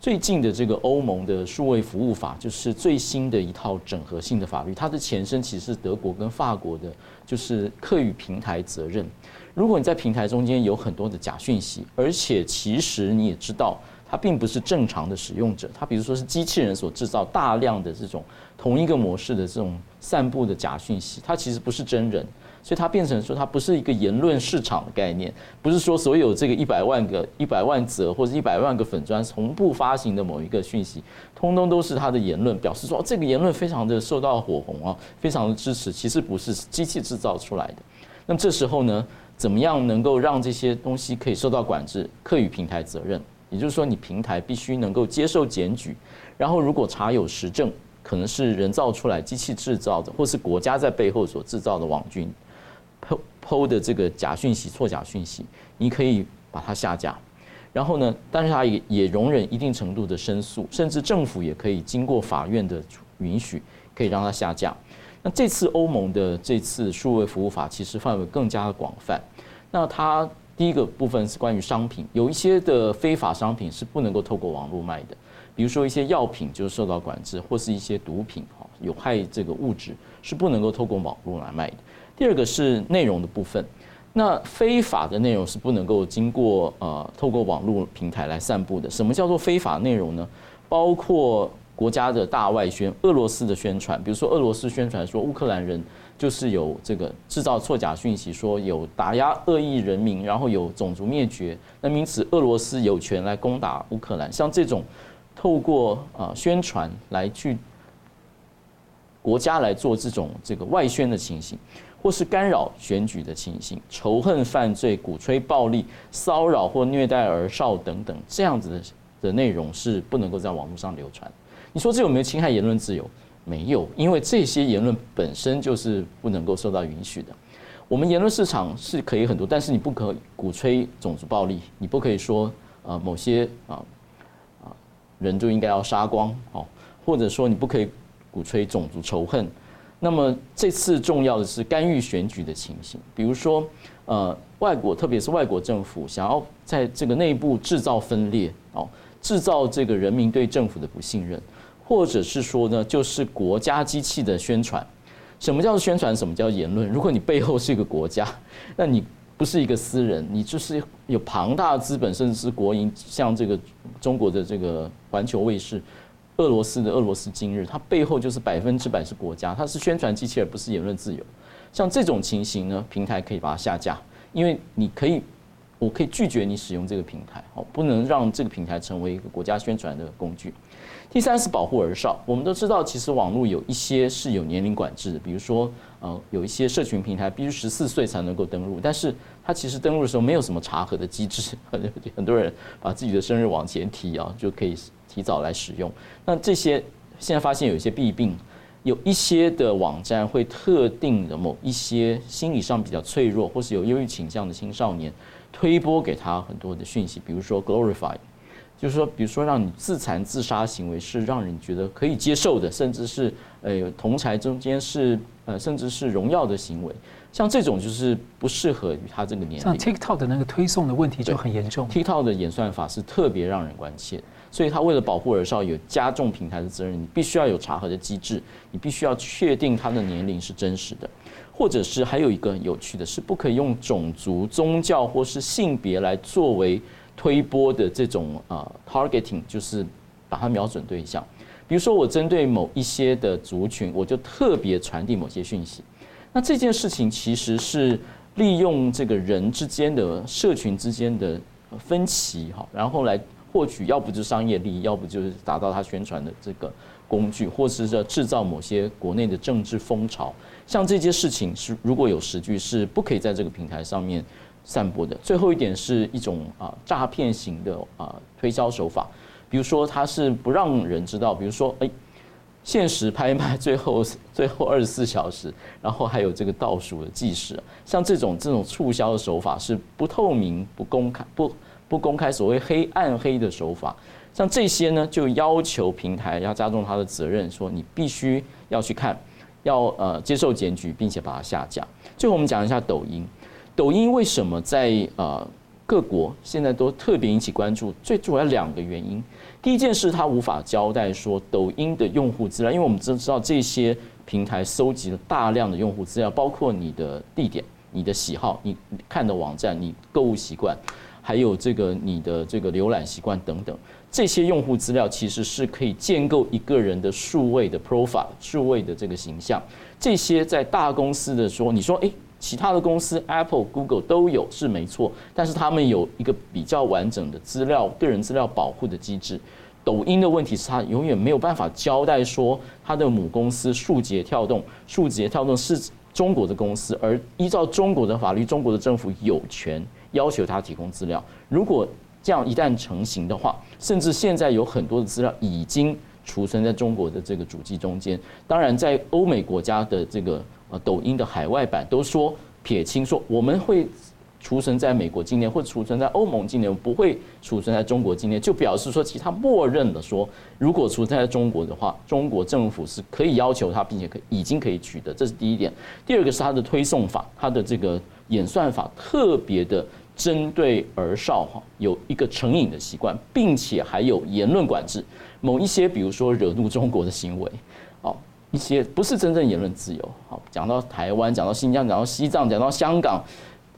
最近的这个欧盟的数位服务法，就是最新的一套整合性的法律。它的前身其实是德国跟法国的，就是课与平台责任。如果你在平台中间有很多的假讯息，而且其实你也知道。它并不是正常的使用者，它比如说是机器人所制造大量的这种同一个模式的这种散布的假讯息，它其实不是真人，所以它变成说它不是一个言论市场的概念，不是说所有这个一百万个一百万则或者一百万个粉砖同步发行的某一个讯息，通通都是他的言论，表示说这个言论非常的受到火红啊，非常的支持，其实不是机器制造出来的。那么这时候呢，怎么样能够让这些东西可以受到管制，课予平台责任？也就是说，你平台必须能够接受检举，然后如果查有实证，可能是人造出来、机器制造的，或是国家在背后所制造的网军，PO PO 的这个假讯息、错假讯息，你可以把它下架。然后呢，但是它也也容忍一定程度的申诉，甚至政府也可以经过法院的允许，可以让它下架。那这次欧盟的这次数位服务法其实范围更加的广泛，那它。第一个部分是关于商品，有一些的非法商品是不能够透过网络卖的，比如说一些药品就受到管制，或是一些毒品哈，有害这个物质是不能够透过网络来卖的。第二个是内容的部分，那非法的内容是不能够经过呃透过网络平台来散布的。什么叫做非法内容呢？包括国家的大外宣，俄罗斯的宣传，比如说俄罗斯宣传说乌克兰人就是有这个制造错假讯息，说有打压恶意人民，然后有种族灭绝，那因此俄罗斯有权来攻打乌克兰。像这种透过啊宣传来去国家来做这种这个外宣的情形，或是干扰选举的情形，仇恨犯罪、鼓吹暴力、骚扰或虐待儿少等等，这样子的的内容是不能够在网络上流传。你说这有没有侵害言论自由？没有，因为这些言论本身就是不能够受到允许的。我们言论市场是可以很多，但是你不可鼓吹种族暴力，你不可以说啊某些啊啊人就应该要杀光哦，或者说你不可以鼓吹种族仇恨。那么这次重要的是干预选举的情形，比如说呃外国，特别是外国政府想要在这个内部制造分裂哦，制造这个人民对政府的不信任。或者是说呢，就是国家机器的宣传。什么叫宣传？什么叫言论？如果你背后是一个国家，那你不是一个私人，你就是有庞大的资本，甚至是国营，像这个中国的这个环球卫视，俄罗斯的俄罗斯今日，它背后就是百分之百是国家，它是宣传机器，而不是言论自由。像这种情形呢，平台可以把它下架，因为你可以，我可以拒绝你使用这个平台，哦，不能让这个平台成为一个国家宣传的工具。第三是保护儿少。我们都知道，其实网络有一些是有年龄管制的，比如说，呃，有一些社群平台必须十四岁才能够登录，但是它其实登录的时候没有什么查核的机制，很多人把自己的生日往前提啊，就可以提早来使用。那这些现在发现有一些弊病，有一些的网站会特定的某一些心理上比较脆弱或是有忧郁倾向的青少年，推播给他很多的讯息，比如说 Glorify。就是说，比如说，让你自残自杀行为是让人觉得可以接受的，甚至是呃同侪中间是呃甚至是荣耀的行为，像这种就是不适合于他这个年龄。像 TikTok 的那个推送的问题就很严重。TikTok 的演算法是特别让人关切，所以他为了保护儿少，有加重平台的责任，你必须要有查核的机制，你必须要确定他的年龄是真实的，或者是还有一个很有趣的是，不可以用种族、宗教或是性别来作为。推播的这种啊 targeting 就是把它瞄准对象，比如说我针对某一些的族群，我就特别传递某些讯息。那这件事情其实是利用这个人之间的社群之间的分歧哈，然后来获取，要不就是商业利益，要不就是达到他宣传的这个工具，或者是制造某些国内的政治风潮。像这些事情是如果有实据，是不可以在这个平台上面。散播的最后一点是一种啊诈骗型的啊推销手法，比如说它是不让人知道，比如说哎，限时拍卖最后 最后二十四小时，然后还有这个倒数的计时，像这种这种促销的手法是不透明、不公开、不不公开，所谓黑暗黑的手法，像这些呢就要求平台要加重他的责任，说你必须要去看，要呃接受检举，并且把它下架。最后我们讲一下抖音。抖音为什么在呃各国现在都特别引起关注？最主要两个原因。第一件事，它无法交代说抖音的用户资料，因为我们都知道这些平台收集了大量的用户资料，包括你的地点、你的喜好、你看的网站、你购物习惯，还有这个你的这个浏览习惯等等。这些用户资料其实是可以建构一个人的数位的 profile、数位的这个形象。这些在大公司的说，你说哎。其他的公司，Apple、Google 都有是没错，但是他们有一个比较完整的资料、个人资料保护的机制。抖音的问题是，它永远没有办法交代说，它的母公司数节跳动，数节跳动是中国的公司，而依照中国的法律，中国的政府有权要求它提供资料。如果这样一旦成型的话，甚至现在有很多的资料已经储存在中国的这个主机中间。当然，在欧美国家的这个。啊，抖音的海外版都说撇清说，我们会储存在美国境内，或者储存在欧盟境内，不会储存在中国境内，就表示说，其实他默认的说，如果储存在中国的话，中国政府是可以要求他，并且可已经可以取得，这是第一点。第二个是它的推送法，它的这个演算法特别的针对儿少哈，有一个成瘾的习惯，并且还有言论管制，某一些比如说惹怒中国的行为。一些不是真正言论自由。好，讲到台湾，讲到新疆，讲到西藏，讲到香港，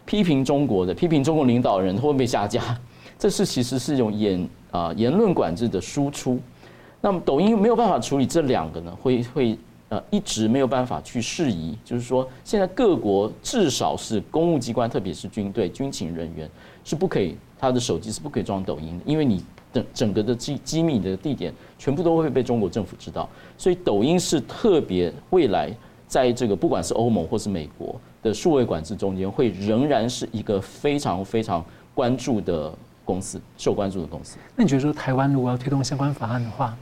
批评中国的，批评中国领导人会被下架。这是其实是一种言啊言论管制的输出。那么抖音没有办法处理这两个呢？会会呃一直没有办法去释疑，就是说现在各国至少是公务机关，特别是军队军情人员是不可以，他的手机是不可以装抖音的，因为你的整个的机机密的地点全部都会被中国政府知道，所以抖音是特别未来在这个不管是欧盟或是美国的数位管制中间，会仍然是一个非常非常关注的公司，受关注的公司。那你觉得说台湾如果要推动相关法案的话？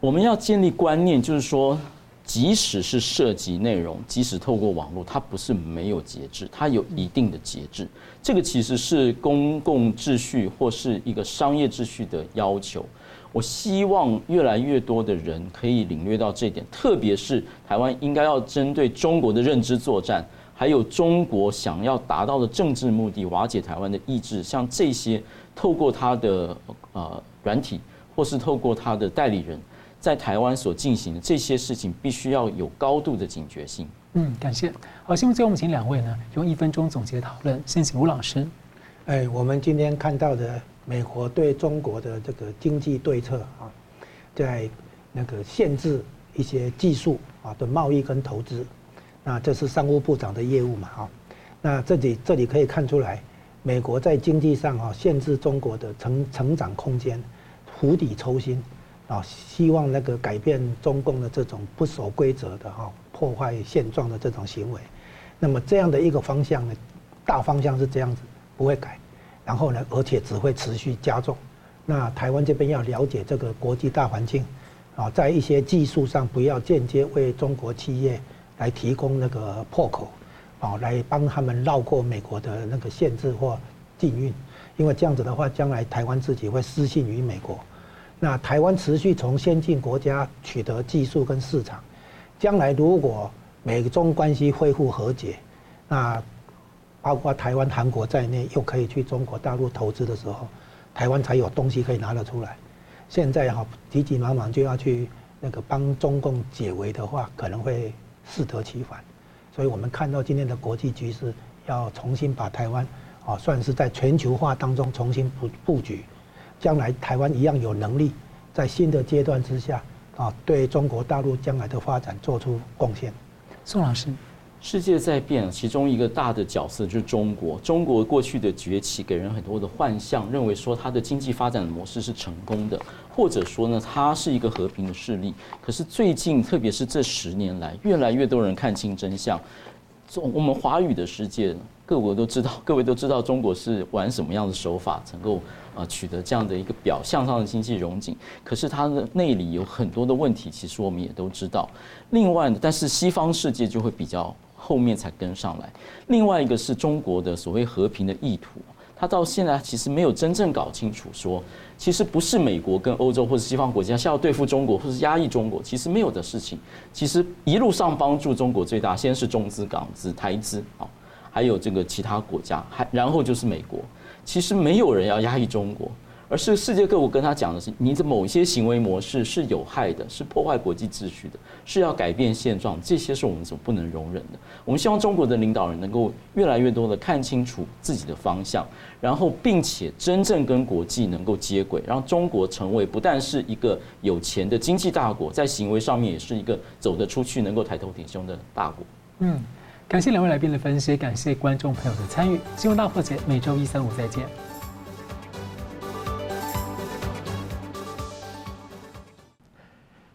我们要建立观念，就是说，即使是涉及内容，即使透过网络，它不是没有节制，它有一定的节制。这个其实是公共秩序或是一个商业秩序的要求。我希望越来越多的人可以领略到这一点，特别是台湾应该要针对中国的认知作战，还有中国想要达到的政治目的，瓦解台湾的意志，像这些透过他的呃软体，或是透过他的代理人。在台湾所进行的这些事情，必须要有高度的警觉性。嗯，感谢。好，希望最后我们请两位呢，用一分钟总结讨论。先请吴老师。哎，我们今天看到的美国对中国的这个经济对策啊，在那个限制一些技术啊的贸易跟投资，那这是商务部长的业务嘛？哈，那这里这里可以看出来，美国在经济上啊限制中国的成成长空间，釜底抽薪。啊，希望那个改变中共的这种不守规则的哈破坏现状的这种行为，那么这样的一个方向呢，大方向是这样子，不会改，然后呢，而且只会持续加重。那台湾这边要了解这个国际大环境，啊，在一些技术上不要间接为中国企业来提供那个破口，啊，来帮他们绕过美国的那个限制或禁运，因为这样子的话，将来台湾自己会失信于美国。那台湾持续从先进国家取得技术跟市场，将来如果美中关系恢复和解，那包括台湾、韩国在内又可以去中国大陆投资的时候，台湾才有东西可以拿得出来。现在哈急急忙忙就要去那个帮中共解围的话，可能会适得其反。所以我们看到今天的国际局势，要重新把台湾啊算是在全球化当中重新布布局。将来台湾一样有能力，在新的阶段之下，啊，对中国大陆将来的发展做出贡献。宋老师，世界在变，其中一个大的角色就是中国。中国过去的崛起给人很多的幻象，认为说它的经济发展的模式是成功的，或者说呢，它是一个和平的势力。可是最近，特别是这十年来，越来越多人看清真相。我们华语的世界，各国都知道，各位都知道中国是玩什么样的手法，能够。啊，取得这样的一个表象上的经济融景，可是它的内里有很多的问题，其实我们也都知道。另外呢，但是西方世界就会比较后面才跟上来。另外一个是中国的所谓和平的意图，他到现在其实没有真正搞清楚说，其实不是美国跟欧洲或者西方国家是要对付中国或是压抑中国，其实没有的事情。其实一路上帮助中国最大，先是中资、港资、台资啊，还有这个其他国家，还然后就是美国。其实没有人要压抑中国，而是世界各国跟他讲的是，你的某些行为模式是有害的，是破坏国际秩序的，是要改变现状，这些是我们所不能容忍的。我们希望中国的领导人能够越来越多的看清楚自己的方向，然后并且真正跟国际能够接轨，让中国成为不但是一个有钱的经济大国，在行为上面也是一个走得出去、能够抬头挺胸的大国。嗯。感谢两位来宾的分析，感谢观众朋友的参与。新闻大破解每周一、三、五再见。